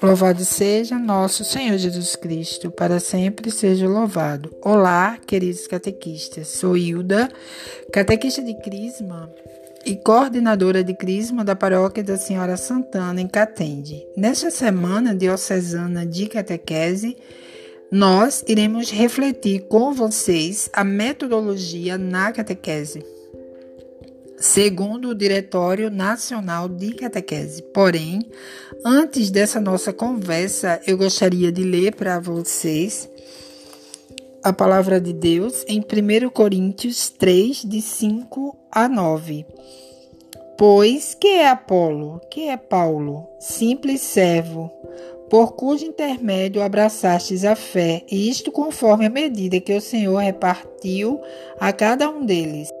Louvado seja nosso Senhor Jesus Cristo, para sempre seja louvado. Olá, queridos catequistas. Sou Hilda, catequista de Crisma e coordenadora de Crisma da Paróquia da Senhora Santana, em Catende. Nesta semana diocesana de catequese, nós iremos refletir com vocês a metodologia na catequese segundo o Diretório Nacional de Catequese. Porém, antes dessa nossa conversa, eu gostaria de ler para vocês a palavra de Deus em 1 Coríntios 3, de 5 a 9. Pois que é Apolo, que é Paulo, simples servo, por cujo intermédio abraçastes a fé, e isto conforme a medida que o Senhor repartiu a cada um deles.